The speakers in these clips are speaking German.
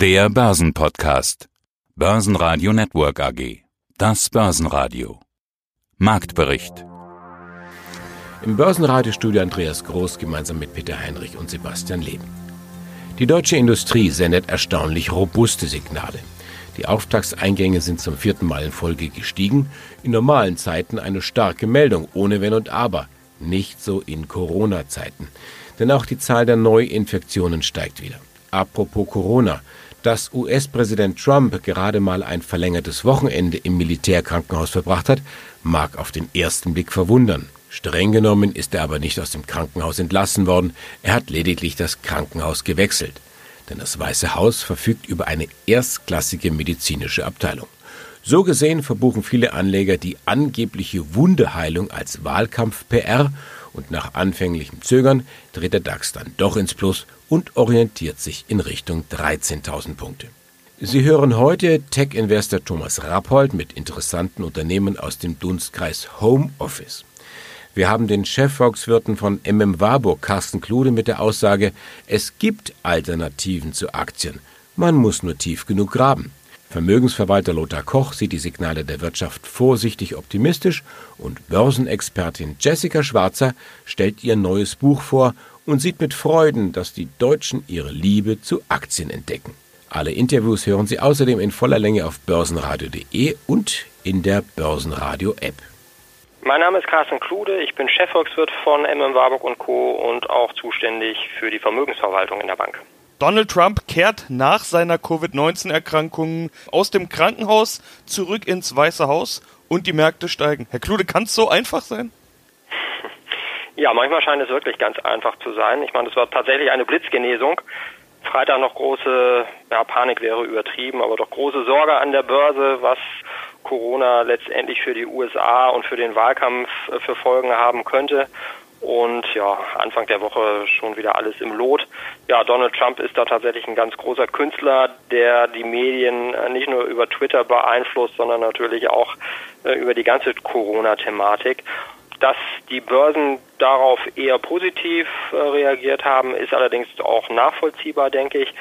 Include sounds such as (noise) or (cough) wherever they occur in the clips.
Der Börsenpodcast. Börsenradio Network AG. Das Börsenradio. Marktbericht. Im Börsenradiostudio Andreas Groß gemeinsam mit Peter Heinrich und Sebastian Leben. Die deutsche Industrie sendet erstaunlich robuste Signale. Die Auftragseingänge sind zum vierten Mal in Folge gestiegen. In normalen Zeiten eine starke Meldung, ohne Wenn und Aber. Nicht so in Corona-Zeiten. Denn auch die Zahl der Neuinfektionen steigt wieder. Apropos Corona. Dass US-Präsident Trump gerade mal ein verlängertes Wochenende im Militärkrankenhaus verbracht hat, mag auf den ersten Blick verwundern. Streng genommen ist er aber nicht aus dem Krankenhaus entlassen worden, er hat lediglich das Krankenhaus gewechselt. Denn das Weiße Haus verfügt über eine erstklassige medizinische Abteilung. So gesehen verbuchen viele Anleger die angebliche Wunderheilung als Wahlkampf-PR und nach anfänglichem Zögern dreht der DAX dann doch ins Plus und orientiert sich in Richtung 13.000 Punkte. Sie hören heute Tech-Investor Thomas Rappold mit interessanten Unternehmen aus dem Dunstkreis Home Office. Wir haben den Chefvolkswirten von MM Warburg, Carsten Klude, mit der Aussage, es gibt Alternativen zu Aktien. Man muss nur tief genug graben. Vermögensverwalter Lothar Koch sieht die Signale der Wirtschaft vorsichtig optimistisch und Börsenexpertin Jessica Schwarzer stellt ihr neues Buch vor und sieht mit Freuden, dass die Deutschen ihre Liebe zu Aktien entdecken. Alle Interviews hören Sie außerdem in voller Länge auf börsenradio.de und in der Börsenradio-App. Mein Name ist Carsten Klude, ich bin Chefvolkswirt von MM Warburg Co. und auch zuständig für die Vermögensverwaltung in der Bank. Donald Trump kehrt nach seiner Covid-19-Erkrankung aus dem Krankenhaus zurück ins Weiße Haus und die Märkte steigen. Herr Klude, kann es so einfach sein? Ja, manchmal scheint es wirklich ganz einfach zu sein. Ich meine, es war tatsächlich eine Blitzgenesung. Freitag noch große, ja, Panik wäre übertrieben, aber doch große Sorge an der Börse, was Corona letztendlich für die USA und für den Wahlkampf äh, für Folgen haben könnte und ja, Anfang der Woche schon wieder alles im Lot. Ja, Donald Trump ist da tatsächlich ein ganz großer Künstler, der die Medien äh, nicht nur über Twitter beeinflusst, sondern natürlich auch äh, über die ganze Corona-Thematik. Dass die Börsen darauf eher positiv äh, reagiert haben, ist allerdings auch nachvollziehbar, denke ich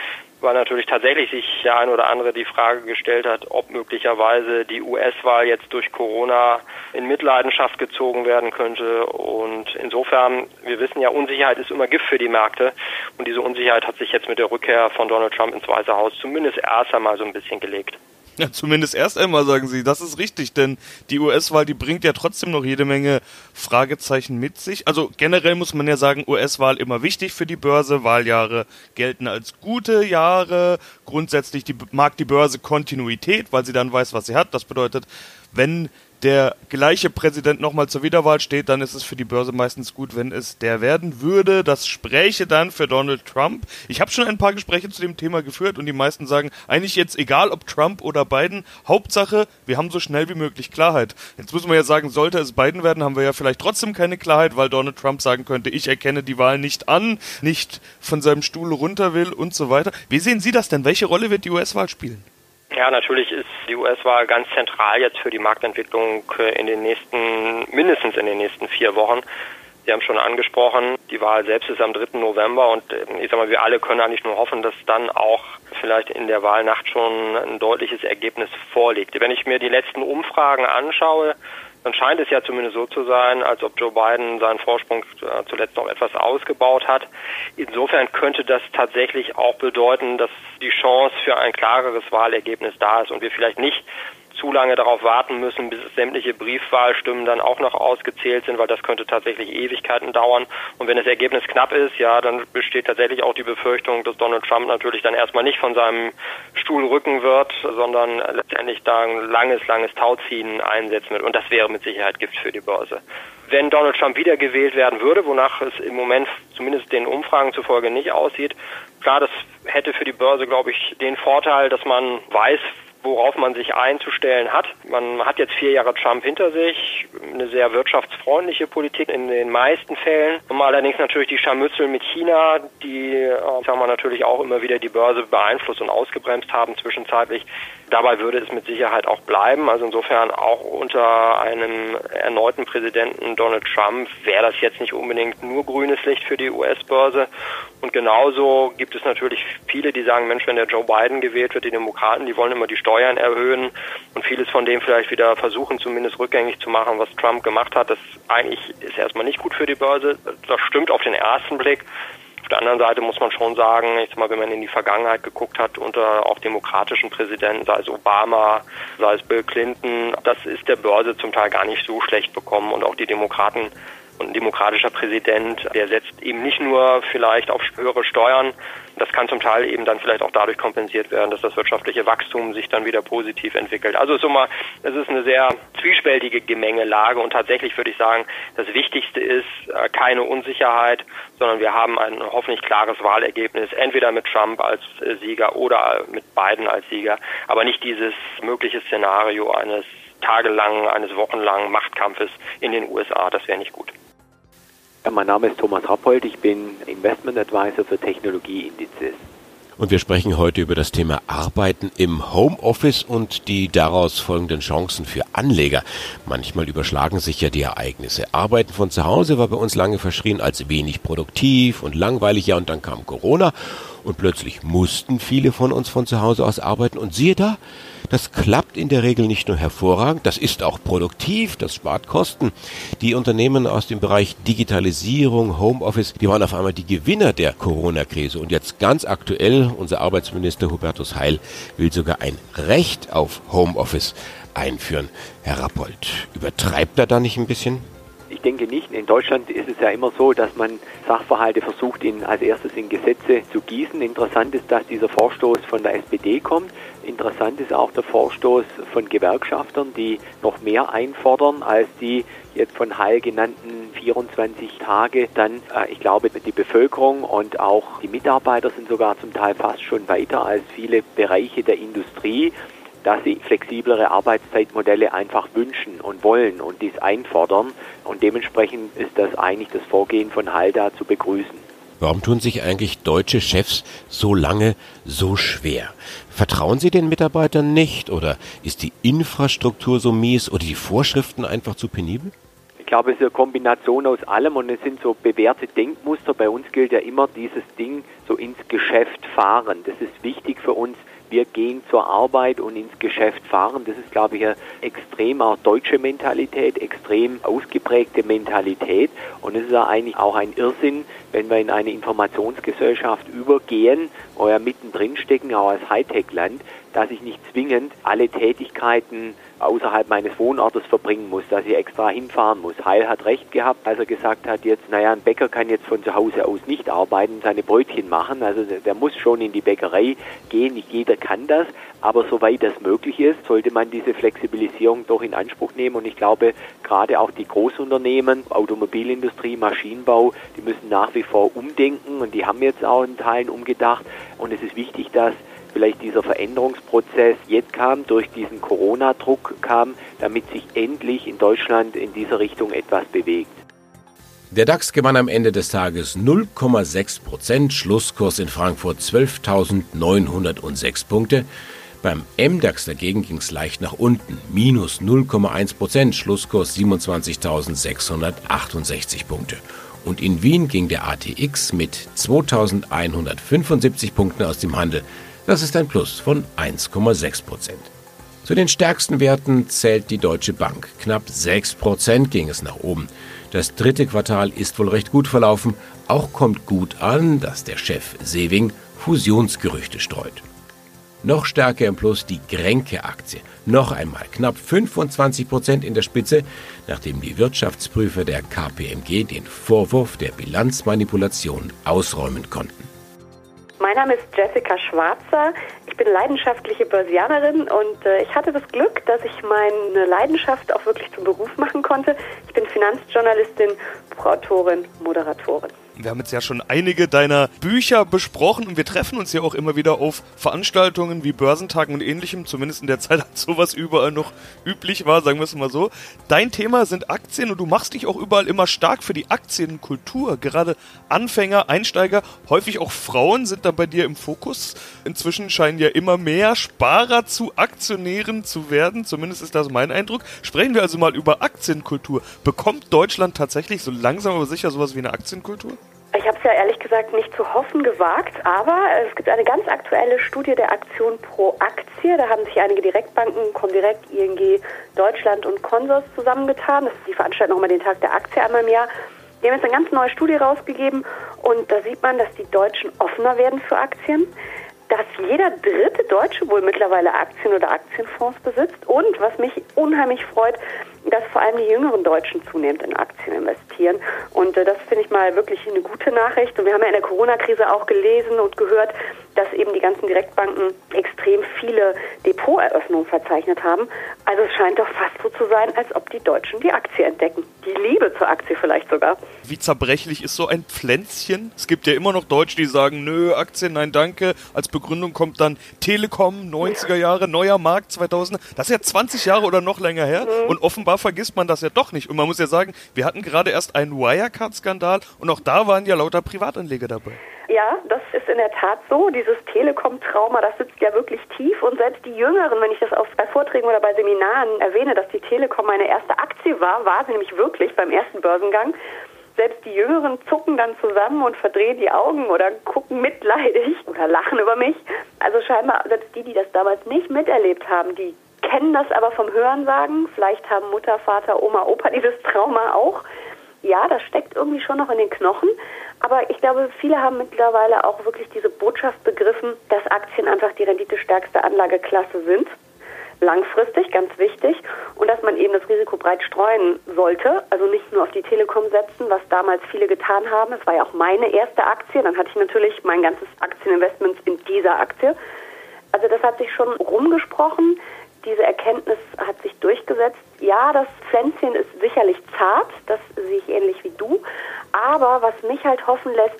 weil natürlich tatsächlich sich der ein oder andere die Frage gestellt hat, ob möglicherweise die US-Wahl jetzt durch Corona in Mitleidenschaft gezogen werden könnte. Und insofern, wir wissen ja, Unsicherheit ist immer Gift für die Märkte. Und diese Unsicherheit hat sich jetzt mit der Rückkehr von Donald Trump ins Weiße Haus zumindest erst einmal so ein bisschen gelegt. Ja, zumindest erst einmal sagen Sie, das ist richtig, denn die US-Wahl, die bringt ja trotzdem noch jede Menge Fragezeichen mit sich. Also generell muss man ja sagen, US-Wahl immer wichtig für die Börse. Wahljahre gelten als gute Jahre. Grundsätzlich die, mag die Börse Kontinuität, weil sie dann weiß, was sie hat. Das bedeutet, wenn der gleiche Präsident nochmal zur Wiederwahl steht, dann ist es für die Börse meistens gut, wenn es der werden würde. Das spräche dann für Donald Trump. Ich habe schon ein paar Gespräche zu dem Thema geführt und die meisten sagen, eigentlich jetzt egal ob Trump oder Biden, Hauptsache, wir haben so schnell wie möglich Klarheit. Jetzt müssen wir ja sagen, sollte es Biden werden, haben wir ja vielleicht trotzdem keine Klarheit, weil Donald Trump sagen könnte, ich erkenne die Wahl nicht an, nicht von seinem Stuhl runter will und so weiter. Wie sehen Sie das denn? Welche Rolle wird die US-Wahl spielen? Ja, natürlich ist die US-Wahl ganz zentral jetzt für die Marktentwicklung in den nächsten, mindestens in den nächsten vier Wochen. Sie haben schon angesprochen, die Wahl selbst ist am 3. November und äh, ich sag mal, wir alle können eigentlich nur hoffen, dass dann auch vielleicht in der Wahlnacht schon ein deutliches Ergebnis vorliegt. Wenn ich mir die letzten Umfragen anschaue, dann scheint es ja zumindest so zu sein, als ob Joe Biden seinen Vorsprung äh, zuletzt noch etwas ausgebaut hat. Insofern könnte das tatsächlich auch bedeuten, dass die Chance für ein klareres Wahlergebnis da ist und wir vielleicht nicht zu lange darauf warten müssen, bis sämtliche Briefwahlstimmen dann auch noch ausgezählt sind, weil das könnte tatsächlich Ewigkeiten dauern. Und wenn das Ergebnis knapp ist, ja, dann besteht tatsächlich auch die Befürchtung, dass Donald Trump natürlich dann erstmal nicht von seinem Stuhl rücken wird, sondern letztendlich da ein langes, langes Tauziehen einsetzen wird. Und das wäre mit Sicherheit Gift für die Börse. Wenn Donald Trump wiedergewählt werden würde, wonach es im Moment zumindest den Umfragen zufolge nicht aussieht, klar, das hätte für die Börse, glaube ich, den Vorteil, dass man weiß, worauf man sich einzustellen hat. Man hat jetzt vier Jahre Trump hinter sich, eine sehr wirtschaftsfreundliche Politik in den meisten Fällen. Allerdings natürlich die Scharmützel mit China, die äh, sagen wir natürlich auch immer wieder die Börse beeinflusst und ausgebremst haben zwischenzeitlich. Dabei würde es mit Sicherheit auch bleiben. Also insofern auch unter einem erneuten Präsidenten Donald Trump wäre das jetzt nicht unbedingt nur grünes Licht für die US-Börse. Und genauso gibt es natürlich viele, die sagen, Mensch, wenn der Joe Biden gewählt wird, die Demokraten, die wollen immer die Steuern erhöhen und vieles von dem vielleicht wieder versuchen, zumindest rückgängig zu machen, was Trump gemacht hat. Das eigentlich ist erstmal nicht gut für die Börse. Das stimmt auf den ersten Blick. Auf der anderen Seite muss man schon sagen, ich sag mal, wenn man in die Vergangenheit geguckt hat, unter auch demokratischen Präsidenten, sei es Obama, sei es Bill Clinton, das ist der Börse zum Teil gar nicht so schlecht bekommen und auch die Demokraten und ein demokratischer Präsident, der setzt eben nicht nur vielleicht auf höhere Steuern, das kann zum Teil eben dann vielleicht auch dadurch kompensiert werden, dass das wirtschaftliche Wachstum sich dann wieder positiv entwickelt. Also es ist, immer, es ist eine sehr zwiespältige Gemengelage und tatsächlich würde ich sagen, das Wichtigste ist äh, keine Unsicherheit, sondern wir haben ein hoffentlich klares Wahlergebnis, entweder mit Trump als äh, Sieger oder mit Biden als Sieger, aber nicht dieses mögliche Szenario eines tagelangen, eines wochenlangen Machtkampfes in den USA. Das wäre nicht gut. Ja, mein Name ist Thomas Rappold, ich bin Investment Advisor für Technologieindizes. Und wir sprechen heute über das Thema Arbeiten im Homeoffice und die daraus folgenden Chancen für Anleger. Manchmal überschlagen sich ja die Ereignisse. Arbeiten von zu Hause war bei uns lange verschrien als wenig produktiv und langweilig, ja, und dann kam Corona und plötzlich mussten viele von uns von zu Hause aus arbeiten. Und siehe da, das klappt in der Regel nicht nur hervorragend, das ist auch produktiv, das spart Kosten. Die Unternehmen aus dem Bereich Digitalisierung, Homeoffice, die waren auf einmal die Gewinner der Corona-Krise. Und jetzt ganz aktuell, unser Arbeitsminister Hubertus Heil will sogar ein Recht auf Homeoffice einführen. Herr Rappold, übertreibt er da nicht ein bisschen? Ich denke nicht. In Deutschland ist es ja immer so, dass man Sachverhalte versucht, in, als erstes in Gesetze zu gießen. Interessant ist, dass dieser Vorstoß von der SPD kommt. Interessant ist auch der Vorstoß von Gewerkschaftern, die noch mehr einfordern als die jetzt von Heil genannten 24 Tage. Dann, äh, ich glaube, die Bevölkerung und auch die Mitarbeiter sind sogar zum Teil fast schon weiter als viele Bereiche der Industrie dass sie flexiblere Arbeitszeitmodelle einfach wünschen und wollen und dies einfordern. Und dementsprechend ist das eigentlich das Vorgehen von Halda zu begrüßen. Warum tun sich eigentlich deutsche Chefs so lange so schwer? Vertrauen Sie den Mitarbeitern nicht oder ist die Infrastruktur so mies oder die Vorschriften einfach zu penibel? Ich glaube, es ist eine Kombination aus allem und es sind so bewährte Denkmuster. Bei uns gilt ja immer dieses Ding so ins Geschäft fahren. Das ist wichtig für uns, wir gehen zur Arbeit und ins Geschäft fahren. Das ist, glaube ich, eine extrem auch deutsche Mentalität, extrem ausgeprägte Mentalität. Und es ist ja eigentlich auch ein Irrsinn, wenn wir in eine Informationsgesellschaft übergehen, wo wir mittendrin stecken, auch als Hightech-Land, dass ich nicht zwingend alle Tätigkeiten außerhalb meines Wohnortes verbringen muss, dass ich extra hinfahren muss. Heil hat recht gehabt, als er gesagt hat, jetzt, naja, ein Bäcker kann jetzt von zu Hause aus nicht arbeiten, seine Brötchen machen. Also der muss schon in die Bäckerei gehen. Nicht jeder kann das, aber soweit das möglich ist, sollte man diese Flexibilisierung doch in Anspruch nehmen. Und ich glaube, gerade auch die Großunternehmen, Automobilindustrie, Maschinenbau, die müssen nach wie vor umdenken und die haben jetzt auch in Teilen umgedacht. Und es ist wichtig, dass vielleicht dieser Veränderungsprozess jetzt kam, durch diesen Corona-Druck kam, damit sich endlich in Deutschland in dieser Richtung etwas bewegt. Der DAX gewann am Ende des Tages 0,6 Prozent, Schlusskurs in Frankfurt 12.906 Punkte. Beim MDAX dagegen ging es leicht nach unten, minus 0,1 Prozent, Schlusskurs 27.668 Punkte. Und in Wien ging der ATX mit 2.175 Punkten aus dem Handel. Das ist ein Plus von 1,6 Prozent. Zu den stärksten Werten zählt die Deutsche Bank. Knapp 6 Prozent ging es nach oben. Das dritte Quartal ist wohl recht gut verlaufen. Auch kommt gut an, dass der Chef Sewing Fusionsgerüchte streut. Noch stärker im Plus die Grenke-Aktie. Noch einmal knapp 25 Prozent in der Spitze, nachdem die Wirtschaftsprüfer der KPMG den Vorwurf der Bilanzmanipulation ausräumen konnten. Mein Name ist Jessica Schwarzer. Ich bin leidenschaftliche Börsianerin und äh, ich hatte das Glück, dass ich meine Leidenschaft auch wirklich zum Beruf machen konnte. Ich bin Finanzjournalistin, Buchautorin, Moderatorin. Wir haben jetzt ja schon einige deiner Bücher besprochen und wir treffen uns ja auch immer wieder auf Veranstaltungen wie Börsentagen und ähnlichem, zumindest in der Zeit, als sowas überall noch üblich war, sagen wir es mal so. Dein Thema sind Aktien und du machst dich auch überall immer stark für die Aktienkultur. Gerade Anfänger, Einsteiger, häufig auch Frauen sind da bei dir im Fokus. Inzwischen scheinen ja immer mehr Sparer zu Aktionären zu werden, zumindest ist das mein Eindruck. Sprechen wir also mal über Aktienkultur. Bekommt Deutschland tatsächlich so langsam aber sicher sowas wie eine Aktienkultur? Ich habe es ja ehrlich gesagt nicht zu hoffen gewagt, aber es gibt eine ganz aktuelle Studie der Aktion pro Aktie. Da haben sich einige Direktbanken, Comdirect, ING, Deutschland und Consors zusammengetan. Das ist die veranstalten nochmal den Tag der Aktie einmal im Jahr. Die haben jetzt eine ganz neue Studie rausgegeben und da sieht man, dass die Deutschen offener werden für Aktien dass jeder dritte Deutsche wohl mittlerweile Aktien oder Aktienfonds besitzt und was mich unheimlich freut, dass vor allem die jüngeren Deutschen zunehmend in Aktien investieren. Und äh, das finde ich mal wirklich eine gute Nachricht. Und wir haben ja in der Corona-Krise auch gelesen und gehört, dass eben die ganzen Direktbanken extrem viele Depoteröffnungen verzeichnet haben. Also es scheint doch fast so zu sein, als ob die Deutschen die Aktie entdecken. Die Liebe zur Aktie vielleicht sogar. Wie zerbrechlich ist so ein Pflänzchen? Es gibt ja immer noch Deutsche, die sagen, nö, Aktien, nein, danke. Als Begründung kommt dann Telekom, 90er Jahre, neuer Markt 2000. Das ist ja 20 Jahre oder noch länger her. Mhm. Und offenbar vergisst man das ja doch nicht. Und man muss ja sagen, wir hatten gerade erst einen Wirecard-Skandal und auch da waren ja lauter Privatanleger dabei. Ja, das ist in der Tat so. Dieses Telekom-Trauma, das sitzt ja wirklich tief. Und selbst die Jüngeren, wenn ich das auf, bei Vorträgen oder bei Seminaren erwähne, dass die Telekom meine erste Aktie war, war sie nämlich wirklich beim ersten Börsengang. Selbst die Jüngeren zucken dann zusammen und verdrehen die Augen oder gucken mitleidig oder lachen über mich. Also scheinbar selbst die, die das damals nicht miterlebt haben, die kennen das aber vom Hörensagen. Vielleicht haben Mutter, Vater, Oma, Opa dieses Trauma auch. Ja, das steckt irgendwie schon noch in den Knochen. Aber ich glaube, viele haben mittlerweile auch wirklich diese Botschaft begriffen, dass Aktien einfach die renditestärkste Anlageklasse sind. Langfristig, ganz wichtig. Und dass man eben das Risiko breit streuen sollte. Also nicht nur auf die Telekom setzen, was damals viele getan haben. Es war ja auch meine erste Aktie. Dann hatte ich natürlich mein ganzes Aktieninvestment in dieser Aktie. Also das hat sich schon rumgesprochen. Diese Erkenntnis hat sich durchgesetzt. Ja, das Pflänzchen ist sicherlich zart, das sehe ich ähnlich wie du. Aber was mich halt hoffen lässt,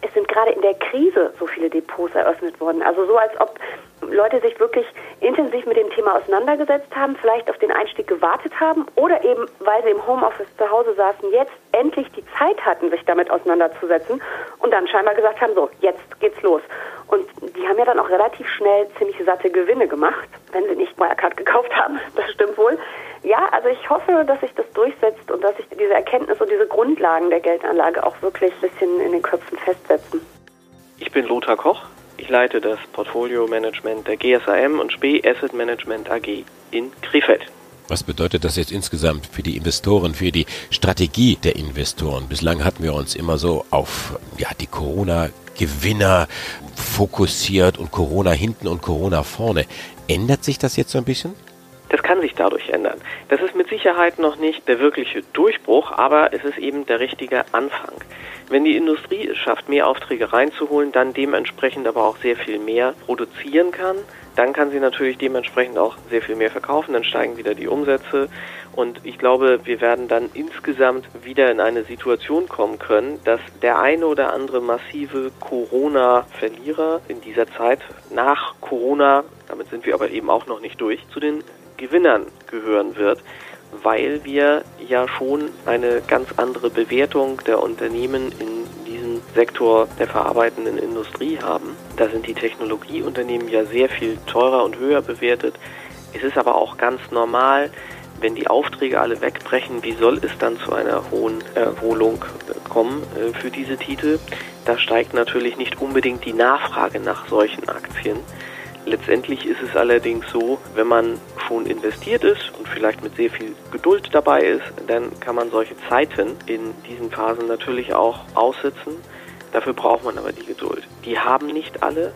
es sind gerade in der Krise so viele Depots eröffnet worden. Also so, als ob Leute sich wirklich intensiv mit dem Thema auseinandergesetzt haben, vielleicht auf den Einstieg gewartet haben oder eben, weil sie im Homeoffice zu Hause saßen, jetzt endlich die Zeit hatten, sich damit auseinanderzusetzen und dann scheinbar gesagt haben, so, jetzt geht's los. Und die haben ja dann auch relativ schnell ziemlich satte Gewinne gemacht, wenn sie nicht Wirecard gekauft haben. (laughs) Das stimmt wohl. Ja, also ich hoffe, dass sich das durchsetzt und dass sich diese Erkenntnis und diese Grundlagen der Geldanlage auch wirklich ein bisschen in den Köpfen festsetzen. Ich bin Lothar Koch. Ich leite das Portfolio-Management der GSAM und SPE Asset Management AG in Krefeld. Was bedeutet das jetzt insgesamt für die Investoren, für die Strategie der Investoren? Bislang hatten wir uns immer so auf ja, die Corona-Gewinner fokussiert und Corona hinten und Corona vorne. Ändert sich das jetzt so ein bisschen? Das kann sich dadurch ändern. Das ist mit Sicherheit noch nicht der wirkliche Durchbruch, aber es ist eben der richtige Anfang. Wenn die Industrie es schafft, mehr Aufträge reinzuholen, dann dementsprechend aber auch sehr viel mehr produzieren kann, dann kann sie natürlich dementsprechend auch sehr viel mehr verkaufen, dann steigen wieder die Umsätze und ich glaube, wir werden dann insgesamt wieder in eine Situation kommen können, dass der eine oder andere massive Corona-Verlierer in dieser Zeit nach Corona, damit sind wir aber eben auch noch nicht durch, zu den Gewinnern gehören wird, weil wir ja schon eine ganz andere Bewertung der Unternehmen in diesem Sektor der verarbeitenden Industrie haben. Da sind die Technologieunternehmen ja sehr viel teurer und höher bewertet. Es ist aber auch ganz normal, wenn die Aufträge alle wegbrechen, wie soll es dann zu einer hohen Erholung kommen äh, für diese Titel? Da steigt natürlich nicht unbedingt die Nachfrage nach solchen Aktien. Letztendlich ist es allerdings so, wenn man schon investiert ist und vielleicht mit sehr viel Geduld dabei ist, dann kann man solche Zeiten in diesen Phasen natürlich auch aussitzen. Dafür braucht man aber die Geduld. Die haben nicht alle,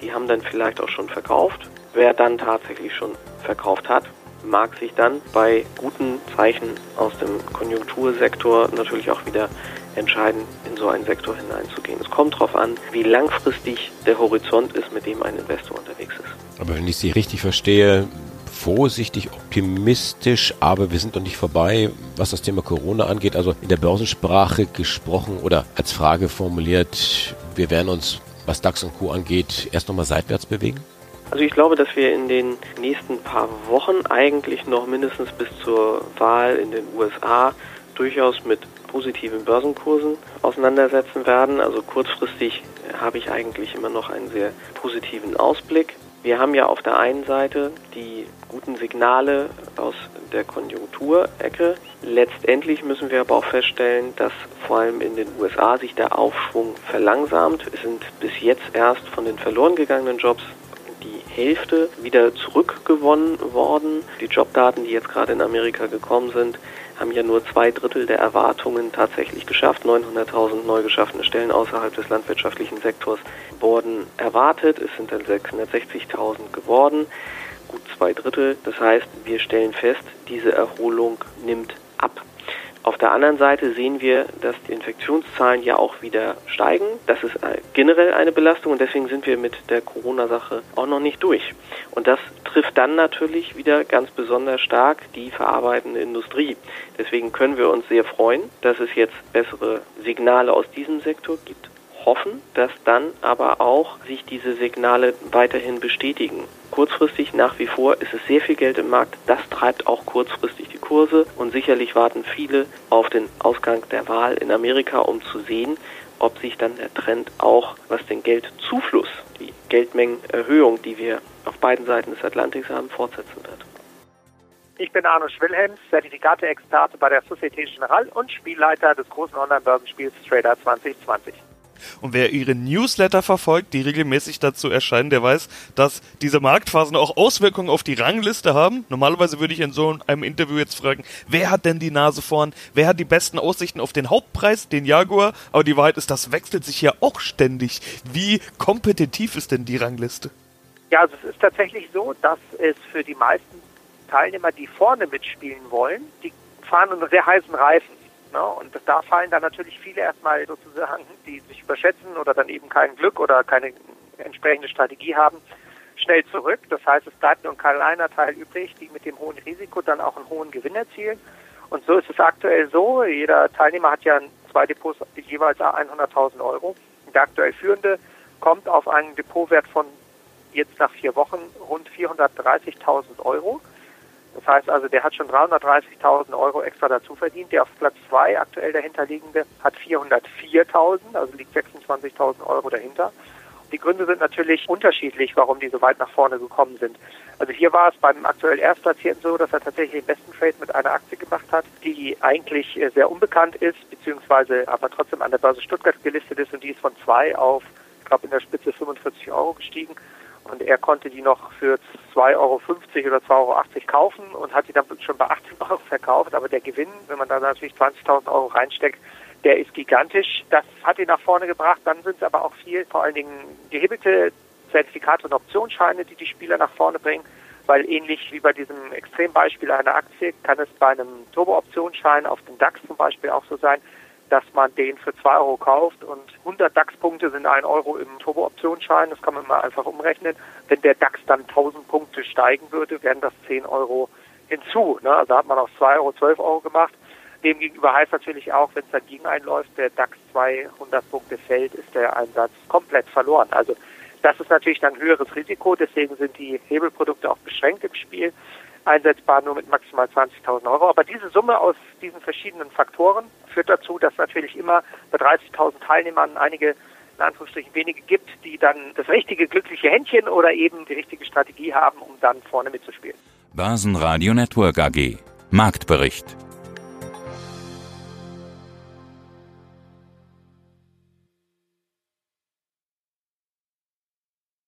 die haben dann vielleicht auch schon verkauft. Wer dann tatsächlich schon verkauft hat, mag sich dann bei guten Zeichen aus dem Konjunktursektor natürlich auch wieder entscheiden, in so einen Sektor hineinzugehen. Es kommt darauf an, wie langfristig der Horizont ist, mit dem ein Investor unterwegs ist. Aber wenn ich Sie richtig verstehe, vorsichtig optimistisch, aber wir sind noch nicht vorbei, was das Thema Corona angeht. Also in der Börsensprache gesprochen oder als Frage formuliert, wir werden uns, was DAX und Co. angeht, erst nochmal seitwärts bewegen? Also ich glaube, dass wir in den nächsten paar Wochen eigentlich noch mindestens bis zur Wahl in den USA durchaus mit positiven Börsenkursen auseinandersetzen werden. Also kurzfristig habe ich eigentlich immer noch einen sehr positiven Ausblick. Wir haben ja auf der einen Seite die guten Signale aus der Konjunkturecke. Letztendlich müssen wir aber auch feststellen, dass vor allem in den USA sich der Aufschwung verlangsamt. Es sind bis jetzt erst von den verloren gegangenen Jobs Hälfte wieder zurückgewonnen worden. Die Jobdaten, die jetzt gerade in Amerika gekommen sind, haben ja nur zwei Drittel der Erwartungen tatsächlich geschafft. 900.000 neu geschaffene Stellen außerhalb des landwirtschaftlichen Sektors wurden erwartet. Es sind dann 660.000 geworden, gut zwei Drittel. Das heißt, wir stellen fest, diese Erholung nimmt. Auf der anderen Seite sehen wir, dass die Infektionszahlen ja auch wieder steigen. Das ist generell eine Belastung und deswegen sind wir mit der Corona-Sache auch noch nicht durch. Und das trifft dann natürlich wieder ganz besonders stark die verarbeitende Industrie. Deswegen können wir uns sehr freuen, dass es jetzt bessere Signale aus diesem Sektor gibt hoffen, dass dann aber auch sich diese Signale weiterhin bestätigen. Kurzfristig nach wie vor ist es sehr viel Geld im Markt. Das treibt auch kurzfristig Kurse und sicherlich warten viele auf den Ausgang der Wahl in Amerika, um zu sehen, ob sich dann der Trend auch, was den Geldzufluss, die Geldmengenerhöhung, die wir auf beiden Seiten des Atlantiks haben, fortsetzen wird. Ich bin Arno Schwilhelms, Zertifikate-Experte bei der Societe Generale und Spielleiter des großen Online-Börsenspiels Trader 2020. Und wer ihre Newsletter verfolgt, die regelmäßig dazu erscheinen, der weiß, dass diese Marktphasen auch Auswirkungen auf die Rangliste haben. Normalerweise würde ich in so einem Interview jetzt fragen, wer hat denn die Nase vorn? Wer hat die besten Aussichten auf den Hauptpreis, den Jaguar? Aber die Wahrheit ist, das wechselt sich ja auch ständig. Wie kompetitiv ist denn die Rangliste? Ja, also es ist tatsächlich so, dass es für die meisten Teilnehmer, die vorne mitspielen wollen, die fahren einen sehr heißen Reifen. Ne? Und da fallen dann natürlich viele erstmal sozusagen, die sich überschätzen oder dann eben kein Glück oder keine entsprechende Strategie haben, schnell zurück. Das heißt, es bleibt nur ein kleiner Teil übrig, die mit dem hohen Risiko dann auch einen hohen Gewinn erzielen. Und so ist es aktuell so. Jeder Teilnehmer hat ja zwei Depots jeweils 100.000 Euro. Der aktuell führende kommt auf einen Depotwert von jetzt nach vier Wochen rund 430.000 Euro. Das heißt also, der hat schon 330.000 Euro extra dazu verdient. Der auf Platz 2 aktuell dahinterliegende hat 404.000, also liegt 26.000 Euro dahinter. Die Gründe sind natürlich unterschiedlich, warum die so weit nach vorne gekommen sind. Also hier war es beim aktuell Erstplatzierten so, dass er tatsächlich den besten Trade mit einer Aktie gemacht hat, die eigentlich äh, sehr unbekannt ist, beziehungsweise aber trotzdem an der Börse Stuttgart gelistet ist und die ist von 2 auf, ich glaube, in der Spitze 45 Euro gestiegen. Und er konnte die noch für 2,50 Euro oder 2,80 Euro kaufen und hat die dann schon bei 18 Euro verkauft. Aber der Gewinn, wenn man da natürlich 20.000 Euro reinsteckt, der ist gigantisch. Das hat ihn nach vorne gebracht. Dann sind es aber auch viel, vor allen Dingen gehebelte Zertifikate und Optionsscheine, die die Spieler nach vorne bringen. Weil ähnlich wie bei diesem Extrembeispiel einer Aktie kann es bei einem Turbo-Optionsschein auf den DAX zum Beispiel auch so sein, dass man den für 2 Euro kauft und 100 DAX-Punkte sind 1 Euro im Turbo-Optionsschein. Das kann man mal einfach umrechnen. Wenn der DAX dann 1000 Punkte steigen würde, wären das 10 Euro hinzu. Ne? Also hat man aus 2 Euro 12 Euro gemacht. Demgegenüber heißt natürlich auch, wenn es dagegen einläuft, der DAX 200 Punkte fällt, ist der Einsatz komplett verloren. Also das ist natürlich dann höheres Risiko, deswegen sind die Hebelprodukte auch beschränkt im Spiel einsetzbar nur mit maximal 20.000 Euro. Aber diese Summe aus diesen verschiedenen Faktoren führt dazu, dass natürlich immer bei 30.000 Teilnehmern einige in Anführungsstrichen wenige gibt, die dann das richtige glückliche Händchen oder eben die richtige Strategie haben, um dann vorne mitzuspielen. Börsenradio Network AG Marktbericht